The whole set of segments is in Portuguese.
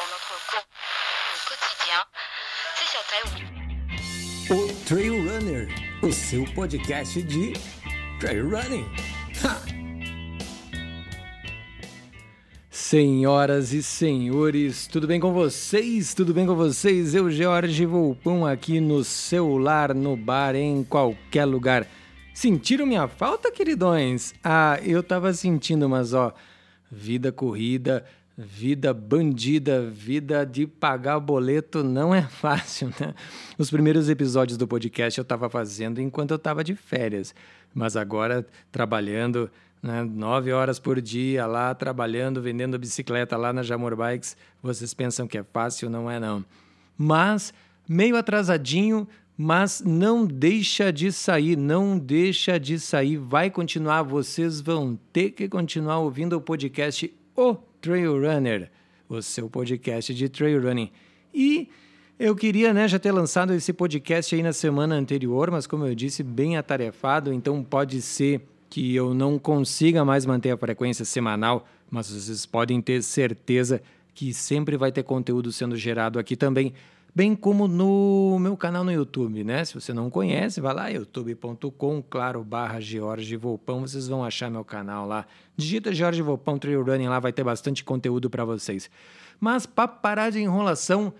dans notre quotidien, c'est sur Trail. O Trail Runner, o seu podcast de trail running. Ha! Senhoras e senhores, tudo bem com vocês? Tudo bem com vocês? Eu, Jorge Volpão, aqui no celular, no bar, em qualquer lugar. Sentiram minha falta, queridões? Ah, eu tava sentindo, mas ó, vida corrida, vida bandida, vida de pagar boleto não é fácil, né? Os primeiros episódios do podcast eu tava fazendo enquanto eu tava de férias, mas agora trabalhando né, nove horas por dia lá, trabalhando, vendendo bicicleta lá na Jamor Bikes, vocês pensam que é fácil, não é não. Mas meio atrasadinho, mas não deixa de sair, não deixa de sair, vai continuar, vocês vão ter que continuar ouvindo o podcast O Trail Runner, o seu podcast de trail running. E eu queria né, já ter lançado esse podcast aí na semana anterior, mas como eu disse, bem atarefado, então pode ser que eu não consiga mais manter a frequência semanal, mas vocês podem ter certeza que sempre vai ter conteúdo sendo gerado aqui também bem como no meu canal no YouTube, né? Se você não conhece, vai lá, youtube.com, claro, barra George Volpão, vocês vão achar meu canal lá. Digita George Volpão Trail Running lá, vai ter bastante conteúdo para vocês. Mas para parar de enrolação,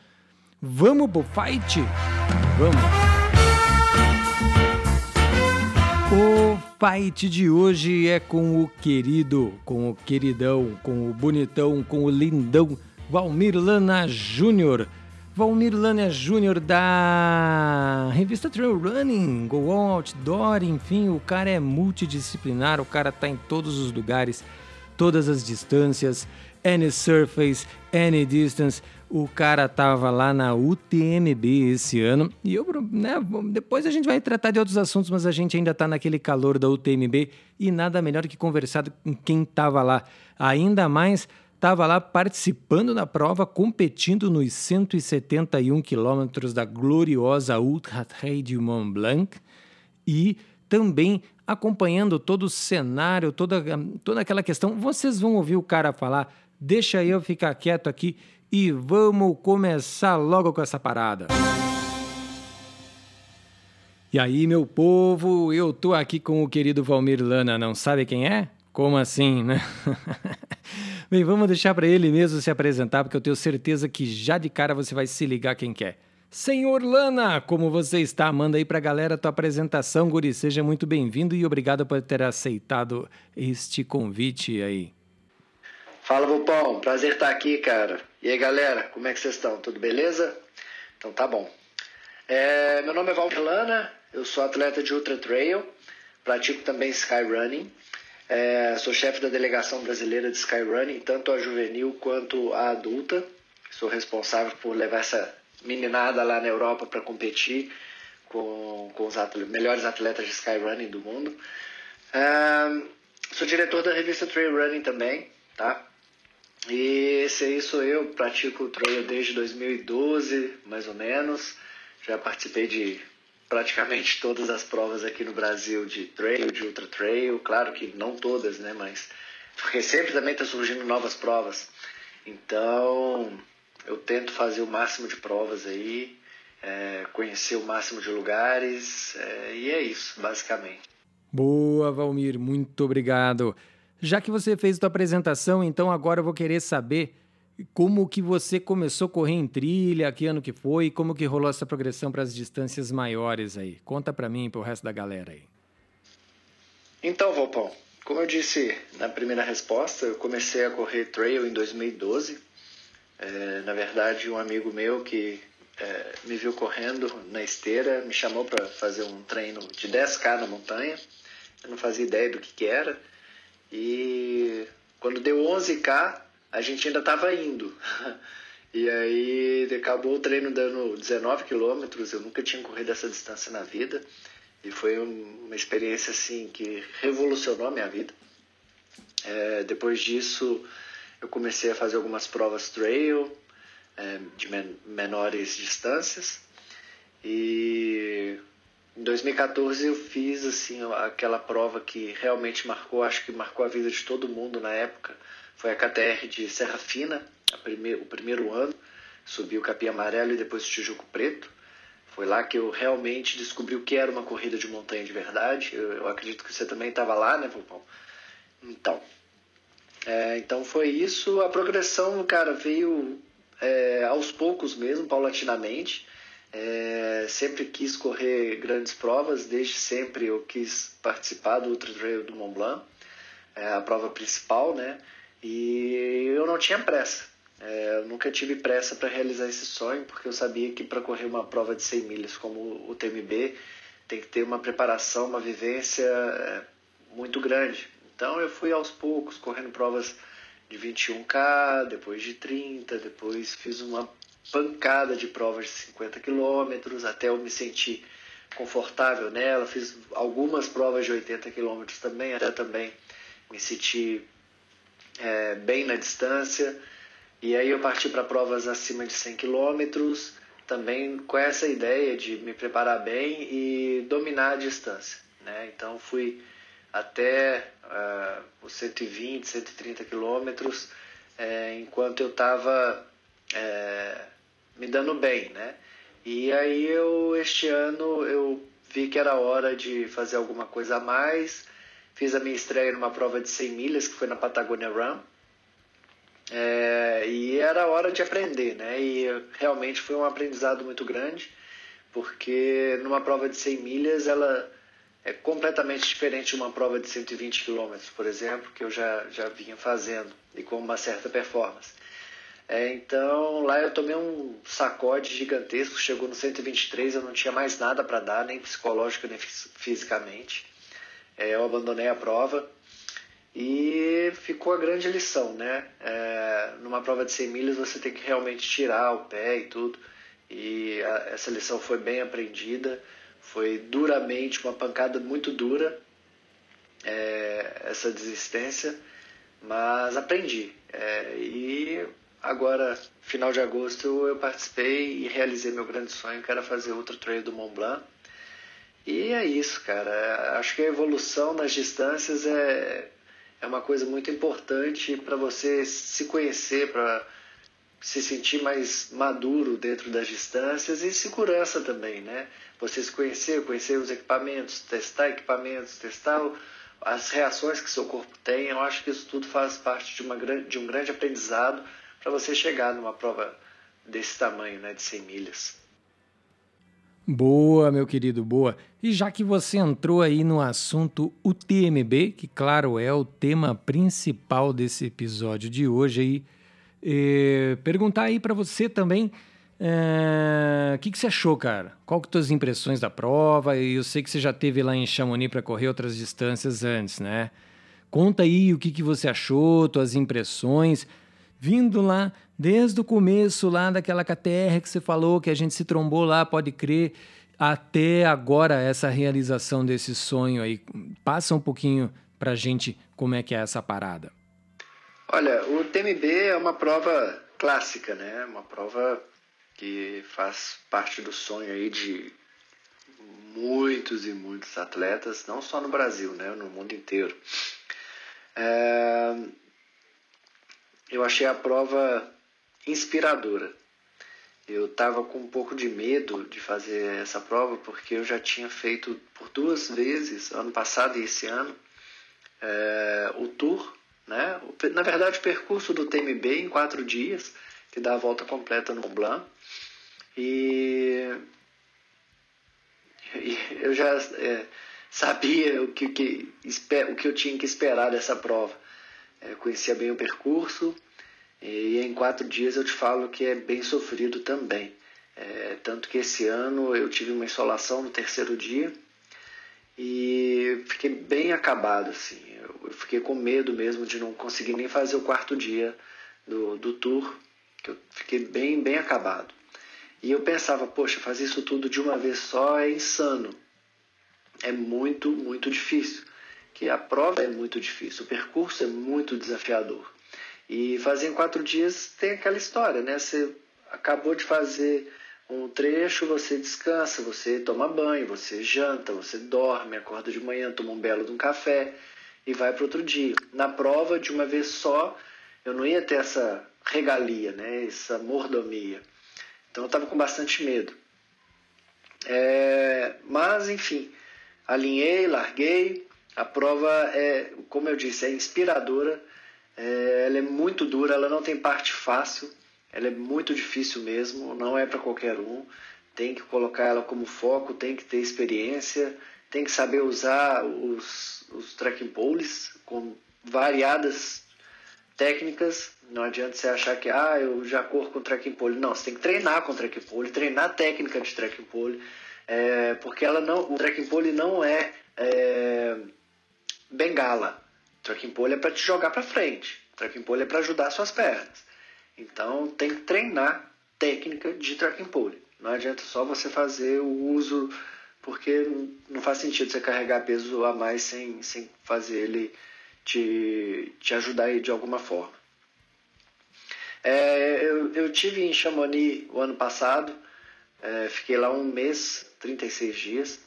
vamos pro fight? Vamos! O fight de hoje é com o querido, com o queridão, com o bonitão, com o lindão Valmir Lana Júnior Valmir Lânia Júnior da revista Trail Running, Go On Outdoor, enfim, o cara é multidisciplinar, o cara tá em todos os lugares, todas as distâncias, any surface, any distance. O cara tava lá na UTMB esse ano e eu, né, depois a gente vai tratar de outros assuntos, mas a gente ainda tá naquele calor da UTMB e nada melhor que conversar com quem tava lá. Ainda mais estava lá participando da prova, competindo nos 171 quilômetros da gloriosa Ultra Trail du Mont Blanc e também acompanhando todo o cenário, toda, toda aquela questão. Vocês vão ouvir o cara falar, deixa eu ficar quieto aqui e vamos começar logo com essa parada. E aí, meu povo, eu tô aqui com o querido Valmir Lana, não sabe quem é? Como assim, né? Bem, vamos deixar para ele mesmo se apresentar, porque eu tenho certeza que já de cara você vai se ligar quem quer. Senhor Lana, como você está? Manda aí para a galera a tua apresentação, Guri. Seja muito bem-vindo e obrigado por ter aceitado este convite aí. Fala, Bupão. Prazer estar aqui, cara. E aí, galera, como é que vocês estão? Tudo beleza? Então tá bom. É, meu nome é Valdir Lana, eu sou atleta de Ultra Trail, pratico também Skyrunning. É, sou chefe da delegação brasileira de Skyrunning, tanto a juvenil quanto a adulta. Sou responsável por levar essa meninada lá na Europa para competir com, com os melhores atletas de Skyrunning do mundo. É, sou diretor da revista Trail Running também, tá? E esse aí sou eu, pratico trail desde 2012, mais ou menos. Já participei de praticamente todas as provas aqui no Brasil de trail, de ultra trail, claro que não todas, né, mas porque sempre também está surgindo novas provas. Então, eu tento fazer o máximo de provas aí, é, conhecer o máximo de lugares, é, e é isso, basicamente. Boa, Valmir, muito obrigado. Já que você fez sua apresentação, então agora eu vou querer saber como que você começou a correr em trilha, que ano que foi, como que rolou essa progressão para as distâncias maiores aí? Conta para mim e para o resto da galera aí. Então, Valpão, como eu disse na primeira resposta, eu comecei a correr trail em 2012. É, na verdade, um amigo meu que é, me viu correndo na esteira me chamou para fazer um treino de 10K na montanha. Eu não fazia ideia do que, que era. E quando deu 11K, a gente ainda estava indo. E aí acabou o treino dando 19 quilômetros, eu nunca tinha corrido essa distância na vida. E foi uma experiência assim que revolucionou a minha vida. É, depois disso, eu comecei a fazer algumas provas trail é, de men menores distâncias. E Em 2014 eu fiz assim aquela prova que realmente marcou, acho que marcou a vida de todo mundo na época. Foi a KTR de Serra Fina, o primeiro ano. Subi o Capim Amarelo e depois o Tijuco Preto. Foi lá que eu realmente descobri o que era uma corrida de montanha de verdade. Eu, eu acredito que você também estava lá, né, Vulpão? Então, é, então foi isso. A progressão, cara, veio é, aos poucos mesmo, paulatinamente. É, sempre quis correr grandes provas, desde sempre eu quis participar do Ultra Trail do Mont Blanc, é, a prova principal, né? E eu não tinha pressa. É, eu nunca tive pressa para realizar esse sonho, porque eu sabia que para correr uma prova de 100 milhas como o TMB tem que ter uma preparação, uma vivência é, muito grande. Então eu fui aos poucos, correndo provas de 21K, depois de 30, depois fiz uma pancada de provas de 50 quilômetros, até eu me sentir confortável nela. Fiz algumas provas de 80 quilômetros também, até também me senti é, bem na distância. E aí eu parti para provas acima de 100 quilômetros, também com essa ideia de me preparar bem e dominar a distância. Né? Então fui até uh, os 120, 130 quilômetros, é, enquanto eu estava é, me dando bem, né? E aí eu este ano eu vi que era hora de fazer alguma coisa a mais. Fiz a minha estreia numa prova de 100 milhas que foi na Patagonia Run. É, e era hora de aprender, né? E realmente foi um aprendizado muito grande, porque numa prova de 100 milhas ela é completamente diferente de uma prova de 120 km, por exemplo, que eu já, já vinha fazendo e com uma certa performance. É, então lá eu tomei um sacode gigantesco, chegou no 123, eu não tinha mais nada para dar, nem psicológico nem fisicamente. É, eu abandonei a prova e ficou a grande lição, né? É, numa prova de 100 milhas você tem que realmente tirar o pé e tudo. E a, essa lição foi bem aprendida, foi duramente, uma pancada muito dura, é, essa desistência, mas aprendi. É, e agora, final de agosto, eu participei e realizei meu grande sonho, que era fazer Ultra Trail do Mont Blanc. E é isso, cara. Acho que a evolução nas distâncias é, é uma coisa muito importante para você se conhecer, para se sentir mais maduro dentro das distâncias e segurança também, né? Você se conhecer, conhecer os equipamentos, testar equipamentos, testar as reações que seu corpo tem. Eu acho que isso tudo faz parte de, uma, de um grande aprendizado para você chegar numa prova desse tamanho, né, de 100 milhas. Boa, meu querido, boa. E já que você entrou aí no assunto UTMB, que claro é o tema principal desse episódio de hoje aí, eh, perguntar aí para você também o eh, que, que você achou, cara? Qual que são as impressões da prova? Eu sei que você já teve lá em Chamonix para correr outras distâncias antes, né? Conta aí o que, que você achou, tuas impressões vindo lá desde o começo lá daquela KTR que você falou que a gente se trombou lá, pode crer, até agora essa realização desse sonho aí. Passa um pouquinho pra gente como é que é essa parada. Olha, o TMB é uma prova clássica, né? Uma prova que faz parte do sonho aí de muitos e muitos atletas, não só no Brasil, né? No mundo inteiro. É, eu achei a prova inspiradora. Eu estava com um pouco de medo de fazer essa prova porque eu já tinha feito por duas vezes, ano passado e esse ano, é, o tour, né? na verdade o percurso do TMB em quatro dias, que dá a volta completa no Blanc. E, e eu já é, sabia o que, que, o que eu tinha que esperar dessa prova é, conhecia bem o percurso e em quatro dias eu te falo que é bem sofrido também. É, tanto que esse ano eu tive uma insolação no terceiro dia e fiquei bem acabado, assim. Eu fiquei com medo mesmo de não conseguir nem fazer o quarto dia do, do tour, que eu fiquei bem, bem acabado. E eu pensava, poxa, fazer isso tudo de uma vez só é insano. É muito, muito difícil que a prova é muito difícil, o percurso é muito desafiador. E fazer em quatro dias tem aquela história, né? Você acabou de fazer um trecho, você descansa, você toma banho, você janta, você dorme, acorda de manhã, toma um belo de um café e vai para outro dia. Na prova, de uma vez só, eu não ia ter essa regalia, né? essa mordomia. Então eu estava com bastante medo. É, mas, enfim, alinhei, larguei. A prova é, como eu disse, é inspiradora. É, ela é muito dura, ela não tem parte fácil. Ela é muito difícil mesmo, não é para qualquer um. Tem que colocar ela como foco, tem que ter experiência, tem que saber usar os, os tracking poles com variadas técnicas. Não adianta você achar que ah, eu já corro com tracking pole. Não, você tem que treinar com tracking pole, treinar a técnica de tracking pole, é, porque ela não, o tracking pole não é, é bengala. O tracking pole é para te jogar para frente. O tracking pole é para ajudar suas pernas. Então tem que treinar técnica de tracking pole. Não adianta só você fazer o uso, porque não faz sentido você carregar peso a mais sem, sem fazer ele te, te ajudar aí de alguma forma. É, eu, eu tive em Chamonix o ano passado, é, fiquei lá um mês, 36 dias,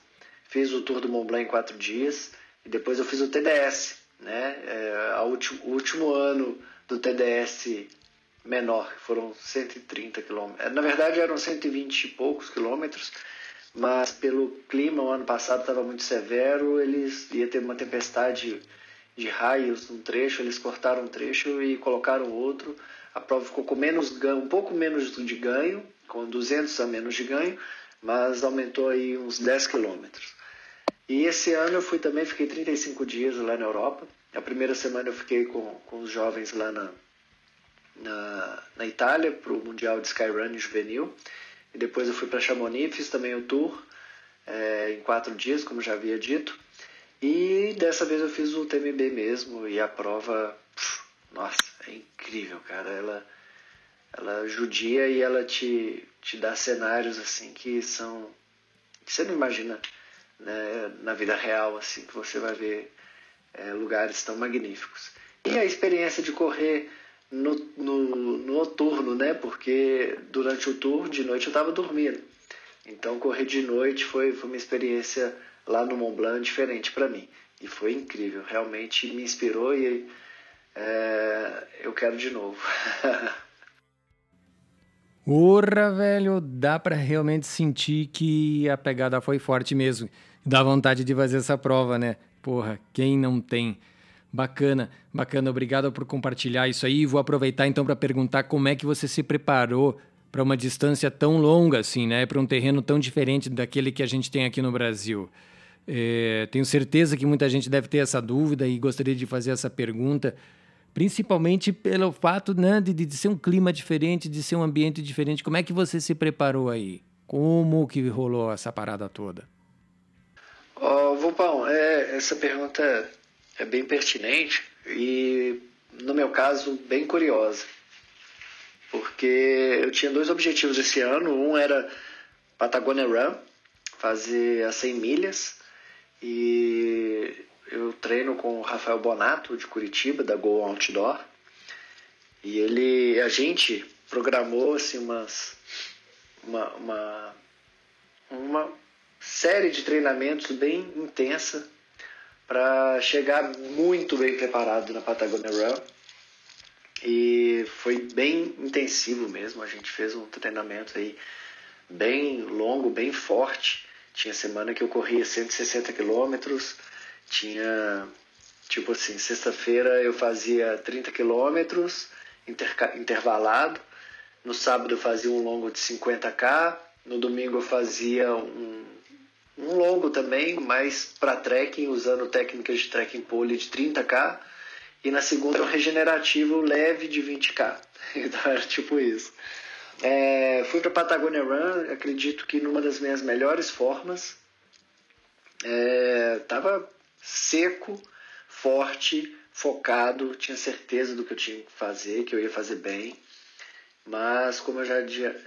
fiz o Tour do Mont Blanc em quatro dias depois eu fiz o TDS, né? É, último, o último ano do TDS menor, foram 130 quilômetros. É, na verdade eram 120 e poucos quilômetros, mas pelo clima o ano passado estava muito severo, eles ia ter uma tempestade de raios um trecho, eles cortaram um trecho e colocaram outro. A prova ficou com menos ganho, um pouco menos de ganho, com 200 a menos de ganho, mas aumentou aí uns 10 quilômetros. E esse ano eu fui também, fiquei 35 dias lá na Europa. A primeira semana eu fiquei com, com os jovens lá na, na, na Itália para o Mundial de Skyrun Juvenil. E depois eu fui para Chamonix, fiz também o tour é, em quatro dias, como já havia dito. E dessa vez eu fiz o TMB mesmo e a prova, pff, nossa, é incrível, cara. Ela, ela judia e ela te, te dá cenários assim que são que você não imagina né, na vida real, assim, que você vai ver é, lugares tão magníficos. E a experiência de correr no, no, no noturno, né? Porque durante o tour, de noite, eu estava dormindo. Então, correr de noite foi, foi uma experiência lá no Mont Blanc diferente para mim. E foi incrível, realmente me inspirou e é, eu quero de novo. Porra, velho, dá para realmente sentir que a pegada foi forte mesmo. Dá vontade de fazer essa prova, né? Porra, quem não tem? Bacana, bacana. Obrigado por compartilhar isso aí. Vou aproveitar então para perguntar como é que você se preparou para uma distância tão longa assim, né? Para um terreno tão diferente daquele que a gente tem aqui no Brasil. É, tenho certeza que muita gente deve ter essa dúvida e gostaria de fazer essa pergunta, principalmente pelo fato né, de, de ser um clima diferente, de ser um ambiente diferente. Como é que você se preparou aí? Como que rolou essa parada toda? Oh, Vupão, é, essa pergunta é bem pertinente e, no meu caso, bem curiosa. Porque eu tinha dois objetivos esse ano. Um era Patagonia Run, fazer as 100 milhas. E eu treino com o Rafael Bonato, de Curitiba, da Go Outdoor. E ele, a gente programou assim, umas, uma, uma, uma série de treinamentos bem intensa para chegar muito bem preparado na Patagonia Run. E foi bem intensivo mesmo. A gente fez um treinamento aí bem longo, bem forte. Tinha semana que eu corria 160 quilômetros, tinha tipo assim, sexta-feira eu fazia 30 quilômetros intervalado, no sábado eu fazia um longo de 50k, no domingo eu fazia um um longo também, mas para trekking, usando técnicas de trekking pole de 30k. E na segunda um regenerativo leve de 20k. Então era tipo isso. É, fui para Patagonia Run, acredito que numa das minhas melhores formas. É, tava seco, forte, focado, tinha certeza do que eu tinha que fazer, que eu ia fazer bem. Mas, como eu já,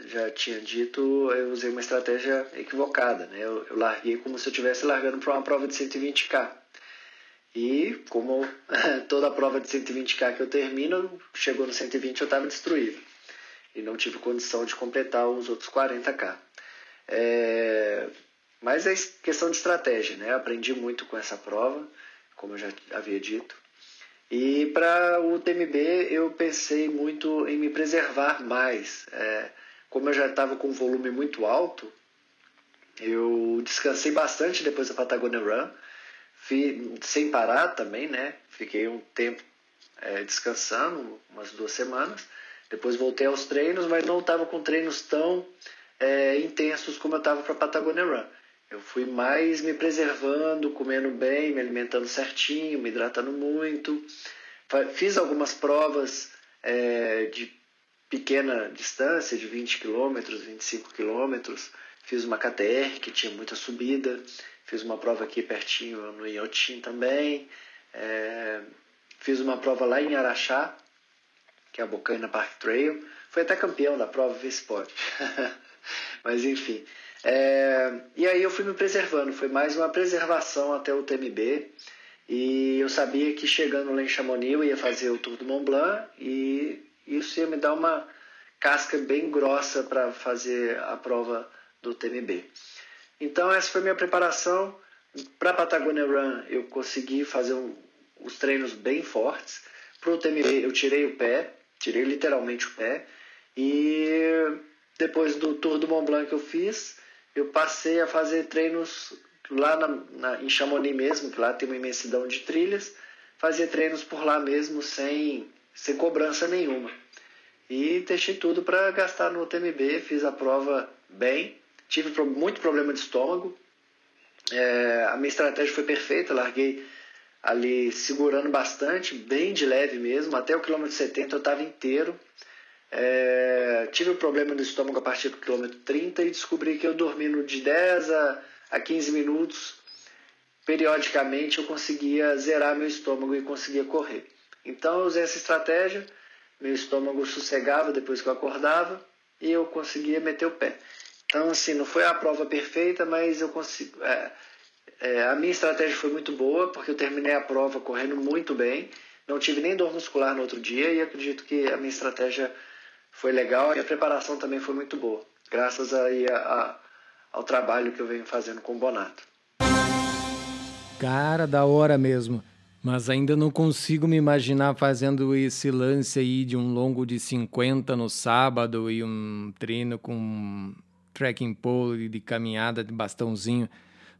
já tinha dito, eu usei uma estratégia equivocada. Né? Eu, eu larguei como se eu estivesse largando para uma prova de 120K. E, como toda prova de 120K que eu termino, chegou no 120 eu estava destruído. E não tive condição de completar os outros 40K. É, mas é questão de estratégia, né? Aprendi muito com essa prova, como eu já havia dito. E para o TMB eu pensei muito em me preservar mais. É, como eu já estava com um volume muito alto, eu descansei bastante depois da Patagonia Run, fui, sem parar também, né? Fiquei um tempo é, descansando, umas duas semanas. Depois voltei aos treinos, mas não estava com treinos tão é, intensos como eu estava para a Patagonia Run. Eu fui mais me preservando, comendo bem, me alimentando certinho, me hidratando muito. Fiz algumas provas é, de pequena distância, de 20 km, 25 km. Fiz uma KTR que tinha muita subida. Fiz uma prova aqui pertinho no Iotim também. É, fiz uma prova lá em Araxá, que é a Bocaina Park Trail. Foi até campeão da prova, pode. Mas enfim. É, e aí eu fui me preservando, foi mais uma preservação até o TMB. E eu sabia que chegando lá em Chamonix eu ia fazer o Tour do Mont Blanc e isso ia me dar uma casca bem grossa para fazer a prova do TMB. Então essa foi minha preparação. Para a Patagonia Run eu consegui fazer um, os treinos bem fortes. Para o TMB eu tirei o pé, tirei literalmente o pé. E depois do Tour do Mont Blanc que eu fiz, eu passei a fazer treinos lá na, na, em Chamonix mesmo, que lá tem uma imensidão de trilhas. Fazia treinos por lá mesmo sem, sem cobrança nenhuma. E deixei tudo para gastar no TMB, fiz a prova bem, tive muito problema de estômago. É, a minha estratégia foi perfeita, larguei ali segurando bastante, bem de leve mesmo, até o quilômetro 70 eu estava inteiro. É, tive um problema no estômago a partir do quilômetro 30 e descobri que eu dormindo de 10 a, a 15 minutos, periodicamente eu conseguia zerar meu estômago e conseguia correr. Então eu usei essa estratégia, meu estômago sossegava depois que eu acordava e eu conseguia meter o pé. Então, assim, não foi a prova perfeita, mas eu consigo. É, é, a minha estratégia foi muito boa, porque eu terminei a prova correndo muito bem. Não tive nem dor muscular no outro dia e acredito que a minha estratégia foi legal e a preparação também foi muito boa, graças aí a, a, ao trabalho que eu venho fazendo com o Bonato. Cara, da hora mesmo. Mas ainda não consigo me imaginar fazendo esse lance aí de um longo de 50 no sábado e um treino com trekking pole de caminhada de bastãozinho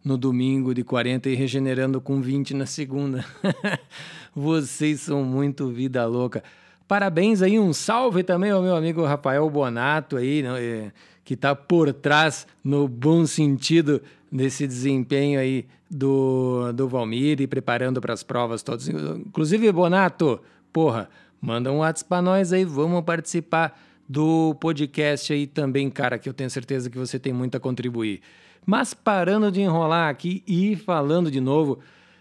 no domingo de 40 e regenerando com 20 na segunda. Vocês são muito vida louca. Parabéns aí, um salve também ao meu amigo Rafael Bonato aí, né, que está por trás, no bom sentido, desse desempenho aí do, do Valmir e preparando para as provas todas. Inclusive, Bonato, porra, manda um WhatsApp para nós aí, vamos participar do podcast aí também, cara, que eu tenho certeza que você tem muito a contribuir. Mas parando de enrolar aqui e falando de novo,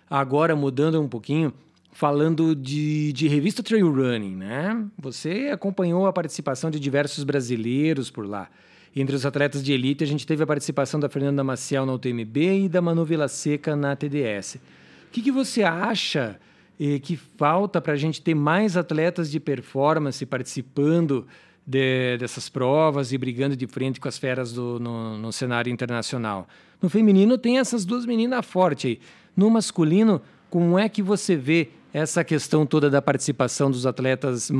agora mudando um pouquinho, falando de, de revista Trail Running, né? Você acompanhou a participação de diversos brasileiros por lá. Entre os atletas de elite, a gente teve a participação da Fernanda Maciel na UTMB e da Manu Vila Seca na TDS. O que, que você acha eh, que falta para a gente ter mais atletas de performance participando de, dessas provas e brigando de frente com as feras do, no, no cenário internacional? No feminino tem essas duas meninas fortes aí. No masculino, como é que você vê essa questão toda da participação dos atletas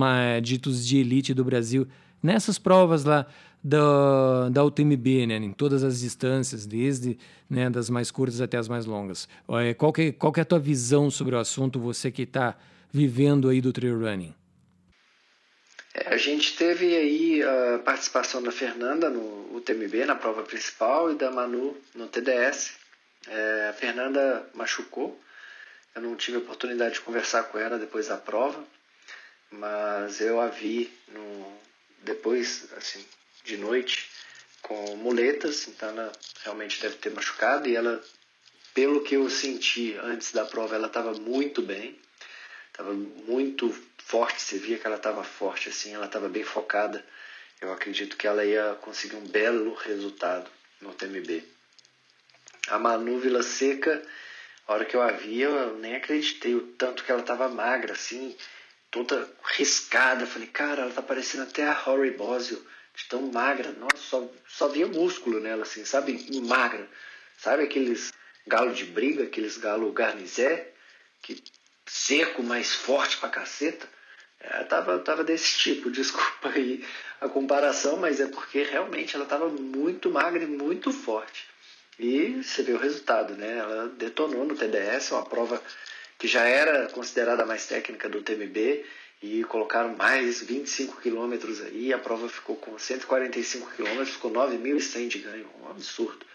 ditos de elite do Brasil nessas provas lá da, da UTMB, né, em todas as distâncias, desde né, das mais curtas até as mais longas. Qual que, qual que é a tua visão sobre o assunto, você que está vivendo aí do trail running? É, a gente teve aí a participação da Fernanda no UTMB, na prova principal, e da Manu no TDS. É, a Fernanda machucou, eu não tive a oportunidade de conversar com ela depois da prova, mas eu a vi no, depois, assim, de noite com muletas, então ela realmente deve ter machucado e ela, pelo que eu senti antes da prova, ela estava muito bem, estava muito forte, você via que ela estava forte assim, ela estava bem focada. Eu acredito que ela ia conseguir um belo resultado no TMB. A Manu Vila Seca, a hora que eu a vi, eu nem acreditei o tanto que ela estava magra, assim, toda riscada. Falei, cara, ela tá parecendo até a Rory Bosio de tão magra. Nossa, só, só via músculo nela, assim, sabe? Magra. Sabe aqueles galo de briga, aqueles galo garnizé, que seco, mais forte pra caceta? É, tava, tava desse tipo, desculpa aí a comparação, mas é porque realmente ela tava muito magra e muito forte. E você vê o resultado, né? Ela detonou no TDS, uma prova que já era considerada mais técnica do TMB, e colocaram mais 25 quilômetros aí, a prova ficou com 145 quilômetros, com 9.100 de ganho, um absurdo.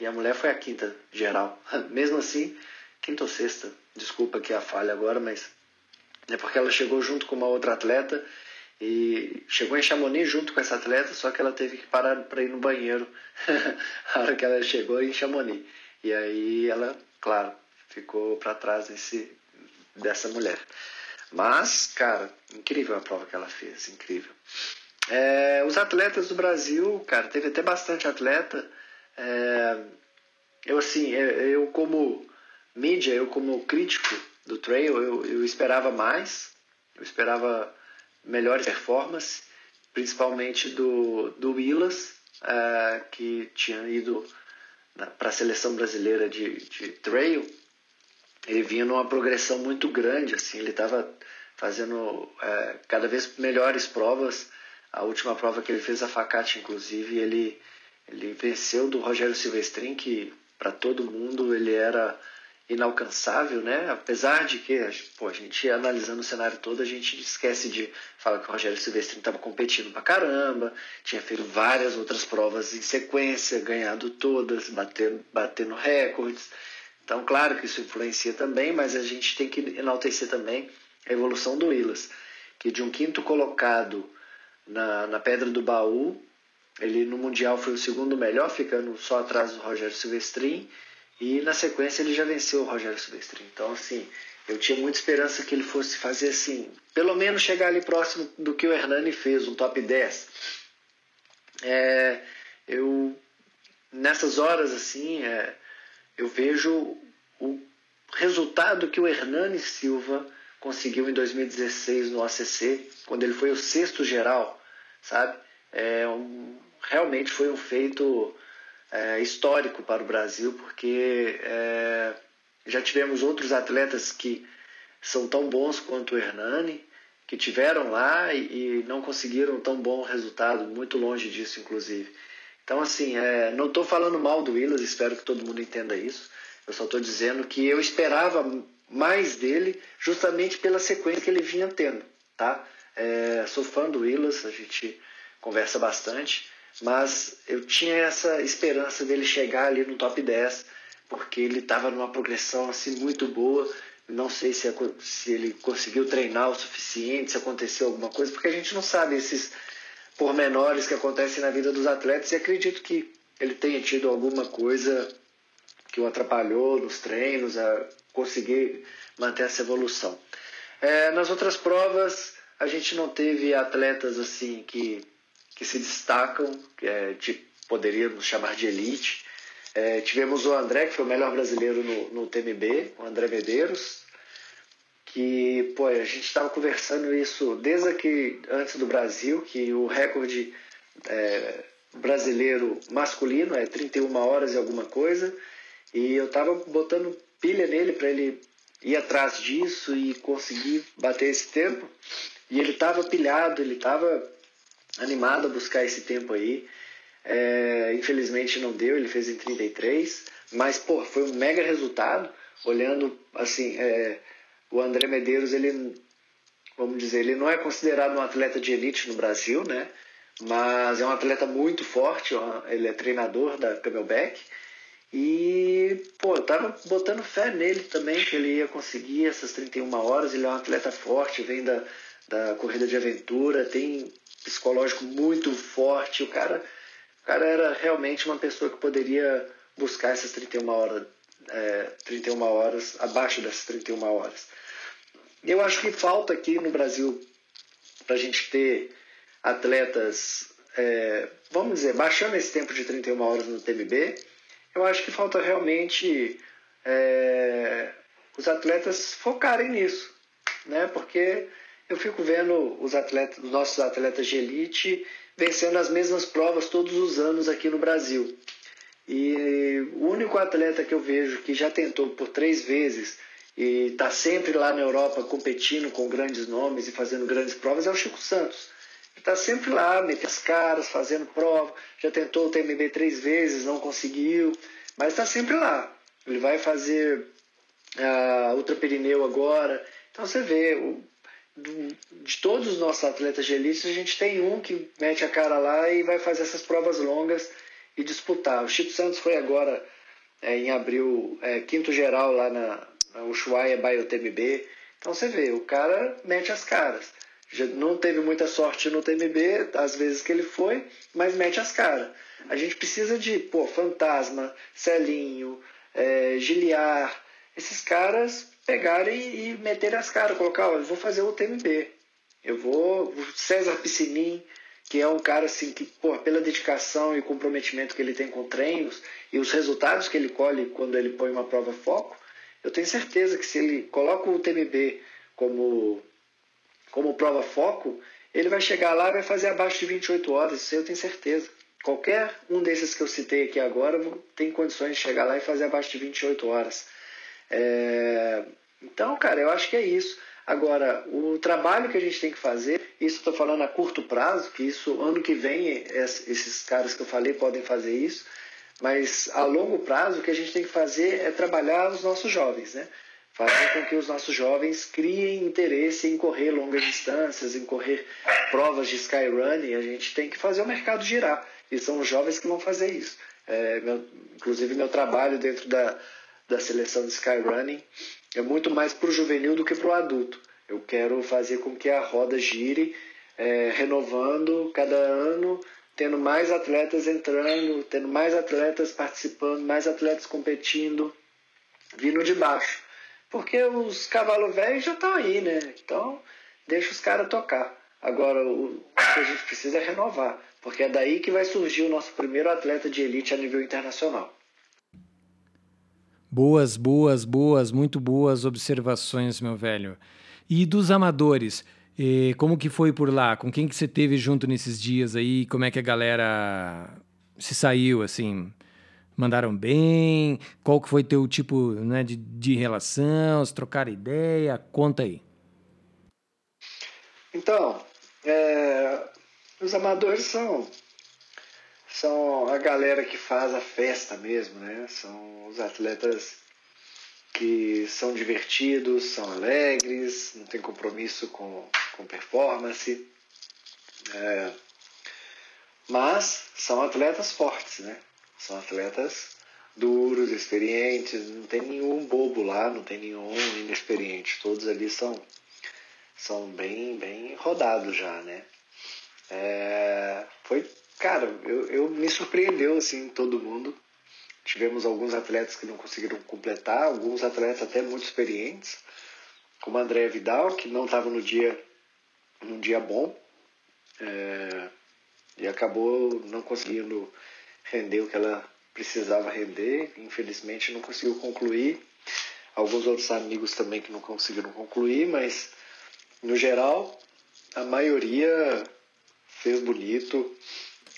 E a mulher foi a quinta geral. Mesmo assim, quinta ou sexta, desculpa aqui a falha agora, mas é porque ela chegou junto com uma outra atleta e chegou em Chamonix junto com essa atleta, só que ela teve que parar para ir no banheiro a hora que ela chegou em Chamonix. E aí ela, claro, ficou para trás desse, dessa mulher. Mas, cara, incrível a prova que ela fez, incrível. É, os atletas do Brasil, cara, teve até bastante atleta. É, eu, assim, eu, eu, como mídia, eu como crítico do trail, eu, eu esperava mais, eu esperava melhores performances, principalmente do, do Willas, é, que tinha ido para a seleção brasileira de, de trail ele vinha numa progressão muito grande, assim, ele estava fazendo é, cada vez melhores provas. A última prova que ele fez, a Facate, inclusive, ele, ele venceu do Rogério Silvestrin, que para todo mundo ele era inalcançável, né? Apesar de que, pô, a gente analisando o cenário todo, a gente esquece de falar que o Rogério Silvestrin estava competindo pra caramba, tinha feito várias outras provas em sequência, ganhado todas, batendo, batendo recordes. Então, claro que isso influencia também, mas a gente tem que enaltecer também a evolução do Willas, que de um quinto colocado na, na Pedra do Baú, ele no Mundial foi o segundo melhor, ficando só atrás do Rogério Silvestrin, e na sequência ele já venceu o Rogério Silvestrin. Então, assim, eu tinha muita esperança que ele fosse fazer assim, pelo menos chegar ali próximo do que o Hernani fez, um top 10. É, eu, nessas horas, assim, é, eu vejo o resultado que o Hernani Silva conseguiu em 2016 no ACC, quando ele foi o sexto geral, sabe? É um, realmente foi um feito é, histórico para o Brasil, porque é, já tivemos outros atletas que são tão bons quanto o Hernani, que tiveram lá e, e não conseguiram tão bom resultado, muito longe disso, inclusive. Então, assim, é, não estou falando mal do Willis, espero que todo mundo entenda isso. Eu só estou dizendo que eu esperava mais dele justamente pela sequência que ele vinha tendo, tá? É, sou fã do Willis, a gente conversa bastante, mas eu tinha essa esperança dele chegar ali no top 10, porque ele estava numa progressão assim muito boa. Não sei se, se ele conseguiu treinar o suficiente, se aconteceu alguma coisa, porque a gente não sabe esses pormenores que acontecem na vida dos atletas e acredito que ele tenha tido alguma coisa que o atrapalhou nos treinos a conseguir manter essa evolução. É, nas outras provas a gente não teve atletas assim que, que se destacam, que é, de, poderíamos chamar de elite. É, tivemos o André, que foi o melhor brasileiro no, no TMB, o André Medeiros, que pô, a gente estava conversando isso desde aqui antes do Brasil, que o recorde é, brasileiro masculino é 31 horas e alguma coisa, e eu tava botando pilha nele para ele ir atrás disso e conseguir bater esse tempo. E ele tava pilhado, ele tava animado a buscar esse tempo aí. É, infelizmente não deu, ele fez em 33, mas pô, foi um mega resultado. Olhando assim, é, o André Medeiros, ele, vamos dizer, ele não é considerado um atleta de elite no Brasil, né? Mas é um atleta muito forte, ele é treinador da Camelback e, pô, eu tava botando fé nele também, que ele ia conseguir essas 31 horas. Ele é um atleta forte, vem da, da corrida de aventura, tem psicológico muito forte. O cara, o cara era realmente uma pessoa que poderia buscar essas 31 horas, é, 31 horas, abaixo dessas 31 horas. Eu acho que falta aqui no Brasil para a gente ter atletas, é, vamos dizer, baixando esse tempo de 31 horas no TMB eu acho que falta realmente é, os atletas focarem nisso, né? Porque eu fico vendo os atletas, os nossos atletas de elite vencendo as mesmas provas todos os anos aqui no Brasil. E o único atleta que eu vejo que já tentou por três vezes e está sempre lá na Europa competindo com grandes nomes e fazendo grandes provas é o Chico Santos. Ele está sempre lá, metendo as caras, fazendo prova, já tentou o TMB três vezes, não conseguiu, mas está sempre lá. Ele vai fazer a Ultra Pirineu agora. Então você vê, de todos os nossos atletas de elite, a gente tem um que mete a cara lá e vai fazer essas provas longas e disputar. O Chico Santos foi agora, é, em abril, é, quinto geral lá na, na Ushuaia BioTMB. Então você vê, o cara mete as caras. Já não teve muita sorte no TMB, às vezes que ele foi, mas mete as caras. A gente precisa de, pô, Fantasma, Celinho, é, Giliar, esses caras pegarem e meterem as caras, colocar, eu vou fazer o TMB. Eu vou, César Piscinin, que é um cara assim que, pô, pela dedicação e comprometimento que ele tem com treinos e os resultados que ele colhe quando ele põe uma prova foco, eu tenho certeza que se ele coloca o TMB como, como prova foco, ele vai chegar lá e vai fazer abaixo de 28 horas, isso eu tenho certeza. Qualquer um desses que eu citei aqui agora tem condições de chegar lá e fazer abaixo de 28 horas. É... Então, cara, eu acho que é isso. Agora, o trabalho que a gente tem que fazer, isso estou falando a curto prazo, que isso ano que vem esses caras que eu falei podem fazer isso, mas a longo prazo o que a gente tem que fazer é trabalhar os nossos jovens, né? Fazer com que os nossos jovens criem interesse em correr longas distâncias, em correr provas de skyrunning. A gente tem que fazer o mercado girar. E são os jovens que vão fazer isso. É, meu, inclusive, meu trabalho dentro da, da seleção de Skyrunning é muito mais para o juvenil do que para o adulto. Eu quero fazer com que a roda gire, é, renovando cada ano, tendo mais atletas entrando, tendo mais atletas participando, mais atletas competindo, vindo de baixo. Porque os cavalos velhos já estão aí, né? Então, deixa os caras tocar. Agora, o que a gente precisa é renovar, porque é daí que vai surgir o nosso primeiro atleta de elite a nível internacional. Boas, boas, boas, muito boas observações, meu velho. E dos amadores, eh, como que foi por lá? Com quem que você teve junto nesses dias aí? Como é que a galera se saiu, assim? Mandaram bem? Qual que foi teu tipo né, de, de relação? Se trocaram ideia? Conta aí. Então, é, os amadores são são a galera que faz a festa mesmo, né? São os atletas que são divertidos, são alegres, não tem compromisso com, com performance. É, mas são atletas fortes, né? São atletas duros, experientes, não tem nenhum bobo lá, não tem nenhum inexperiente. Todos ali são, são bem, bem rodados já, né? É, foi Cara, eu, eu me surpreendeu assim todo mundo. Tivemos alguns atletas que não conseguiram completar, alguns atletas até muito experientes, como a Andréa Vidal, que não estava no dia num dia bom é, e acabou não conseguindo render o que ela precisava render. Infelizmente não conseguiu concluir. Alguns outros amigos também que não conseguiram concluir, mas no geral a maioria fez bonito.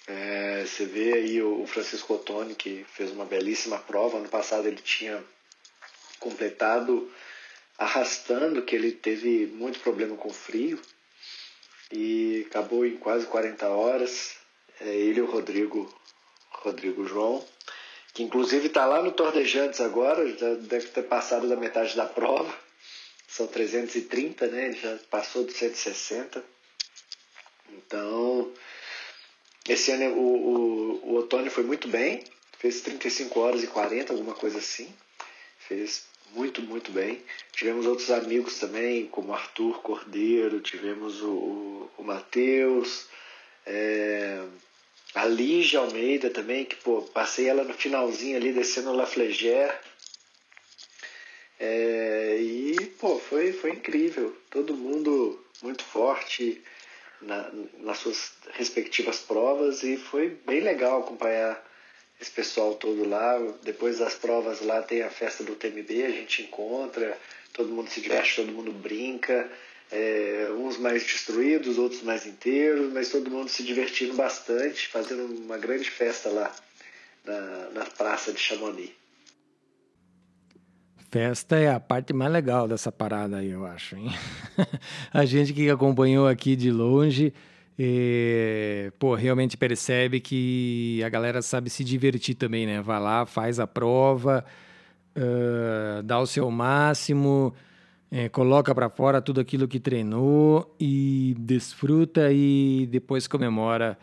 É, você vê aí o Francisco Ottoni, que fez uma belíssima prova. Ano passado ele tinha completado arrastando, que ele teve muito problema com frio e acabou em quase 40 horas. É, ele e o Rodrigo, Rodrigo João, que inclusive está lá no Tordejantes agora, já deve ter passado da metade da prova. São 330, né? Ele já passou de 160. Então, esse ano o, o, o Otônio foi muito bem, fez 35 horas e 40, alguma coisa assim. Fez muito, muito bem. Tivemos outros amigos também, como Arthur Cordeiro, tivemos o, o, o Matheus, é, a Lígia Almeida também, que pô, passei ela no finalzinho ali, descendo La Flégère. É, e pô, foi, foi incrível. Todo mundo muito forte na, nas suas respectivas provas e foi bem legal acompanhar esse pessoal todo lá. Depois das provas lá tem a festa do TMB, a gente encontra, todo mundo se diverte, todo mundo brinca. é, uns mais destruídos, outros mais inteiros, mas todo mundo se divertindo bastante, fazendo uma grande festa lá na, na praça de Chamonix. Festa é a parte mais legal dessa parada aí, eu acho. Hein? a gente que acompanhou aqui de longe, e, pô, realmente percebe que a galera sabe se divertir também, né? Vai lá, faz a prova, uh, dá o seu máximo, é, coloca para fora tudo aquilo que treinou e desfruta e depois comemora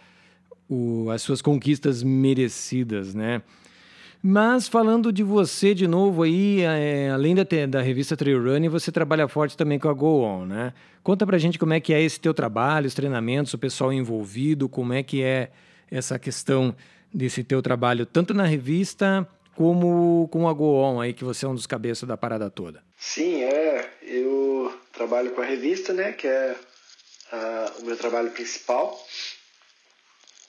o, as suas conquistas merecidas, né? Mas falando de você de novo aí, é, além da, da revista Trail Running, você trabalha forte também com a Go On, né? Conta pra gente como é que é esse teu trabalho, os treinamentos, o pessoal envolvido, como é que é essa questão desse teu trabalho, tanto na revista como com a Go On aí, que você é um dos cabeças da parada toda. Sim, é. Eu trabalho com a revista, né? Que é o meu trabalho principal.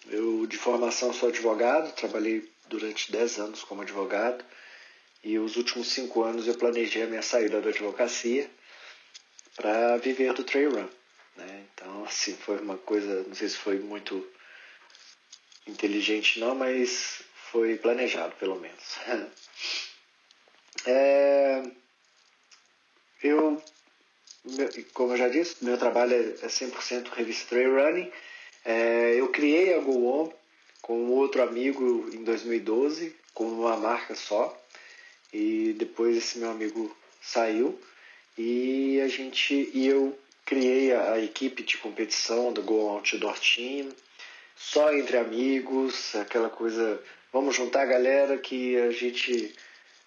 Eu, de formação, sou advogado, trabalhei durante 10 anos como advogado e os últimos 5 anos eu planejei a minha saída da advocacia para viver do trail run. Né? Então, assim, foi uma coisa, não sei se foi muito inteligente não, mas foi planejado pelo menos. é, eu, como eu já disse, meu trabalho é 100% revista Trail Running. É, eu criei a Go Com outro amigo em 2012, com uma marca só. E depois esse meu amigo saiu e a gente e eu criei a, a equipe de competição do Go Outdoor Team, só entre amigos, aquela coisa, vamos juntar a galera que a gente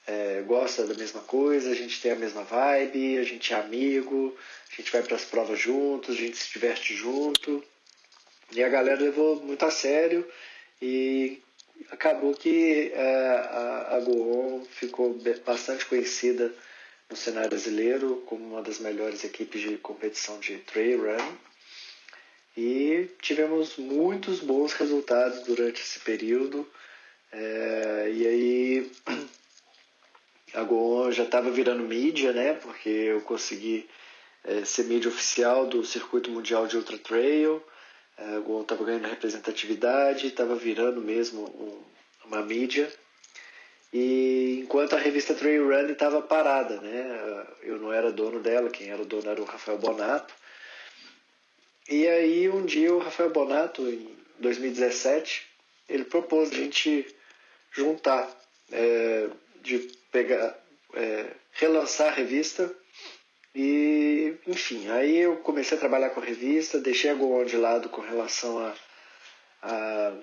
é, gosta da mesma coisa, a gente tem a mesma vibe, a gente é amigo, a gente vai para as provas juntos, a gente se diverte junto. E a galera levou muito a sério e acabou que é, a, a Goon ficou bastante conhecida no cenário brasileiro como uma das melhores equipes de competição de trail running. E tivemos muitos bons resultados durante esse período é, e aí a Goon já estava virando mídia né porque eu consegui é, ser mídia oficial do circuito mundial de ultra trail o Gol estava ganhando representatividade, estava virando mesmo um, uma mídia. E enquanto a revista Trail Run estava parada, né? Eu não era dono dela, quem era o dono era o Rafael Bonato. E aí um dia o Rafael Bonato, em 2017, ele propôs a gente juntar, é, de pegar, é, relançar a revista e, enfim, aí eu comecei a trabalhar com revista, deixei a Go de lado com relação a, a,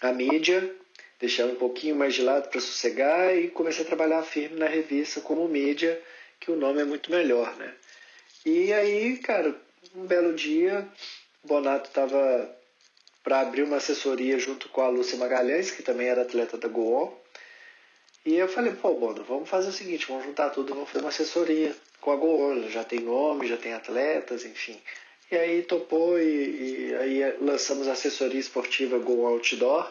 a mídia, deixei ela um pouquinho mais de lado para sossegar e comecei a trabalhar firme na revista como mídia, que o nome é muito melhor, né? E aí, cara, um belo dia, Bonato estava para abrir uma assessoria junto com a Lúcia Magalhães, que também era atleta da Goon. E eu falei, pô, Bono, vamos fazer o seguinte, vamos juntar tudo, vamos fazer uma assessoria com a Gol, já tem nome, já tem atletas, enfim. E aí topou e, e aí lançamos a assessoria esportiva Go Outdoor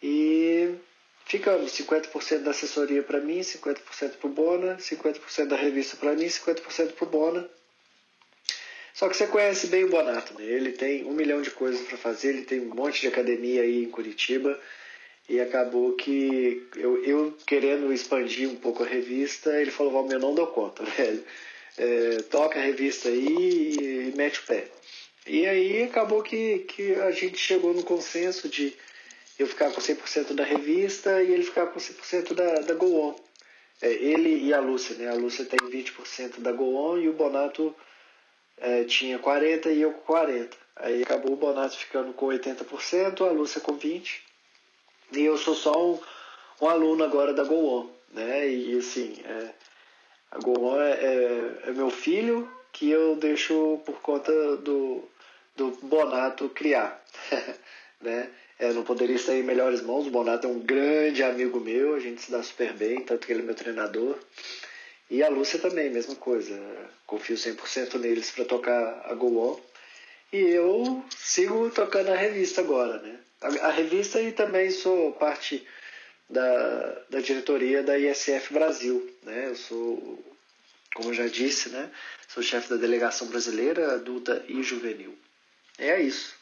e ficamos 50% da assessoria para mim, 50% para o Bona, 50% da revista para mim, 50% para o Bona. Só que você conhece bem o Bonato, né? Ele tem um milhão de coisas para fazer, ele tem um monte de academia aí em Curitiba e acabou que eu, eu querendo expandir um pouco a revista, ele falou, Valmir, não dou conta, velho. É, toca a revista aí e, e mete o pé. E aí acabou que, que a gente chegou no consenso de eu ficar com 100% da revista e ele ficar com 100% da, da Go On. É, ele e a Lúcia, né? A Lúcia tem 20% da Go On e o Bonato é, tinha 40% e eu com 40%. Aí acabou o Bonato ficando com 80%, a Lúcia com 20%. E eu sou só um, um aluno agora da Go né? E assim, é, a Go é, é, é, meu filho que eu deixo por conta do, do Bonato criar, né? É, não poderia estar em melhores mãos. O Bonato é um grande amigo meu, a gente se dá super bem, tanto que ele é meu treinador. E a Lúcia também, mesma coisa. Confio 100% neles para tocar a Go E eu sigo tocando a revista agora, né? A, a revista e também sou parte da, da diretoria da ISF Brasil. Né? Eu sou, como eu já disse, né? sou chefe da delegação brasileira adulta e juvenil. É isso.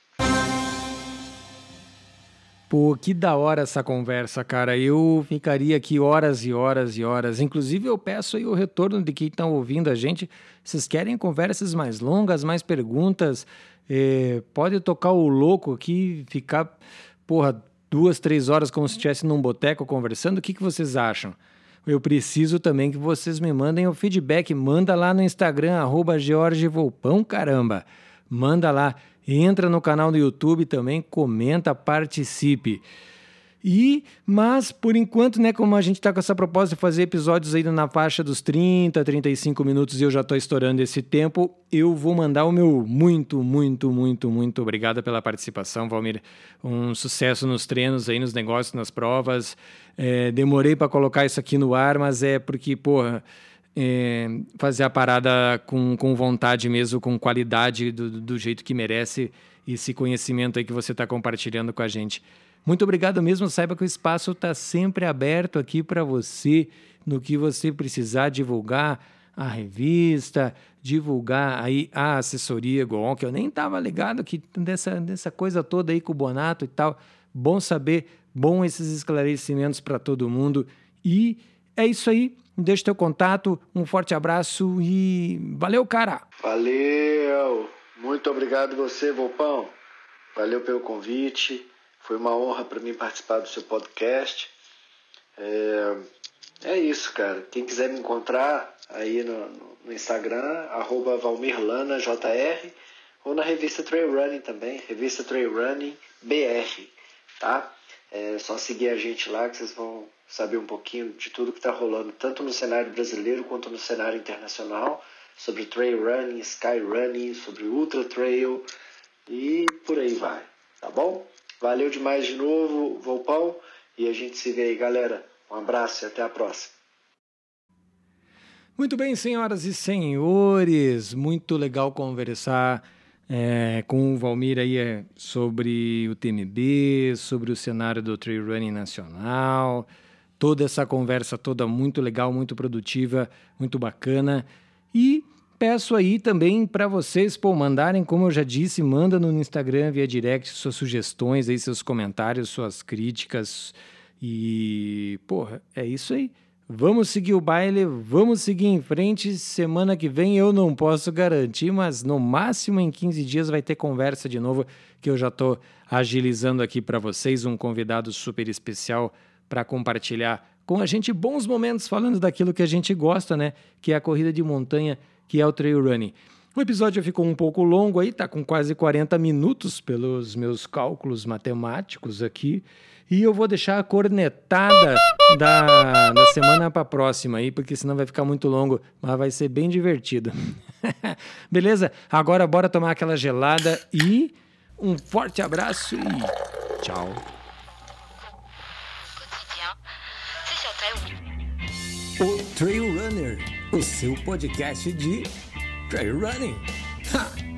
Pô, que da hora essa conversa, cara. Eu ficaria aqui horas e horas e horas. Inclusive, eu peço aí o retorno de quem está ouvindo a gente. Vocês querem conversas mais longas, mais perguntas? É, pode tocar o louco aqui, ficar, porra, duas, três horas como se estivesse num boteco conversando. O que, que vocês acham? Eu preciso também que vocês me mandem o feedback. Manda lá no Instagram, arroba Volpão, caramba. Manda lá. Entra no canal do YouTube também, comenta, participe. E, mas por enquanto, né, como a gente está com essa proposta de fazer episódios aí na faixa dos 30, 35 minutos e eu já estou estourando esse tempo, eu vou mandar o meu muito, muito, muito, muito obrigado pela participação, Valmir. Um sucesso nos treinos aí, nos negócios, nas provas. É, demorei para colocar isso aqui no ar, mas é porque, porra, é, fazer a parada com, com vontade mesmo, com qualidade, do, do jeito que merece, esse conhecimento aí que você está compartilhando com a gente. Muito obrigado mesmo. Saiba que o espaço está sempre aberto aqui para você, no que você precisar divulgar a revista, divulgar aí a assessoria Goon, que eu nem estava ligado que dessa, dessa coisa toda aí com o Bonato e tal. Bom saber, bom esses esclarecimentos para todo mundo. E é isso aí. Deixa teu contato, um forte abraço e valeu, cara! Valeu! Muito obrigado você, Volpão. Valeu pelo convite. Foi uma honra para mim participar do seu podcast. É, é isso, cara. Quem quiser me encontrar aí no, no Instagram, arroba ValmirLanaJR, ou na revista Trail Running também, revista Trail Running BR, tá? É só seguir a gente lá que vocês vão saber um pouquinho de tudo que está rolando, tanto no cenário brasileiro quanto no cenário internacional, sobre trail running, sky running, sobre ultra trail e por aí vai, tá bom? Valeu demais de novo, Volpão, e a gente se vê aí, galera. Um abraço e até a próxima. Muito bem, senhoras e senhores, muito legal conversar é, com o Valmir aí é, sobre o TMB, sobre o cenário do trail running nacional, toda essa conversa toda muito legal, muito produtiva, muito bacana. E peço aí também para vocês, pô, mandarem, como eu já disse, manda no Instagram via direct suas sugestões aí, seus comentários, suas críticas. E, porra, é isso aí. Vamos seguir o baile, vamos seguir em frente. Semana que vem eu não posso garantir, mas no máximo em 15 dias vai ter conversa de novo, que eu já estou agilizando aqui para vocês, um convidado super especial para compartilhar com a gente bons momentos falando daquilo que a gente gosta, né? Que é a corrida de montanha que é o trail running. O episódio ficou um pouco longo aí, tá com quase 40 minutos pelos meus cálculos matemáticos aqui. E eu vou deixar a cornetada da, da semana para próxima aí, porque senão vai ficar muito longo, mas vai ser bem divertido. Beleza? Agora bora tomar aquela gelada e um forte abraço e tchau. O Trail Runner o seu podcast de trail running. Ha!